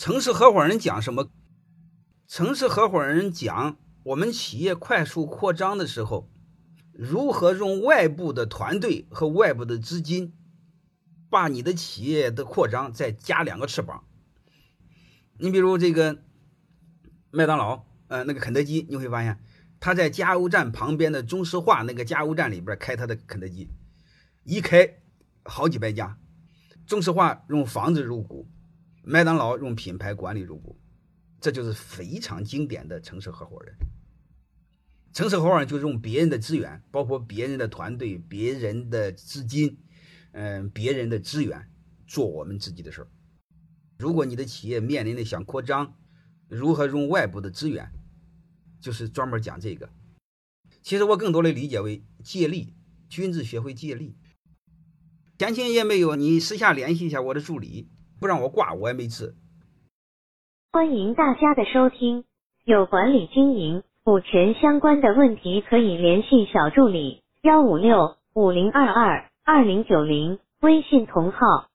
城市合伙人讲什么？城市合伙人讲，我们企业快速扩张的时候，如何用外部的团队和外部的资金，把你的企业的扩张再加两个翅膀。你比如这个麦当劳，呃，那个肯德基，你会发现他在加油站旁边的中石化那个加油站里边开他的肯德基，一开好几百家。中石化用房子入股，麦当劳用品牌管理入股。这就是非常经典的城市合伙人。城市合伙人就用别人的资源，包括别人的团队、别人的资金，嗯，别人的资源，做我们自己的事儿。如果你的企业面临的想扩张，如何用外部的资源，就是专门讲这个。其实我更多的理解为借力，君子学会借力。详情页没有，你私下联系一下我的助理，不让我挂我也没治。欢迎大家的收听，有管理、经营、股权相关的问题可以联系小助理：幺五六五零二二二零九零，微信同号。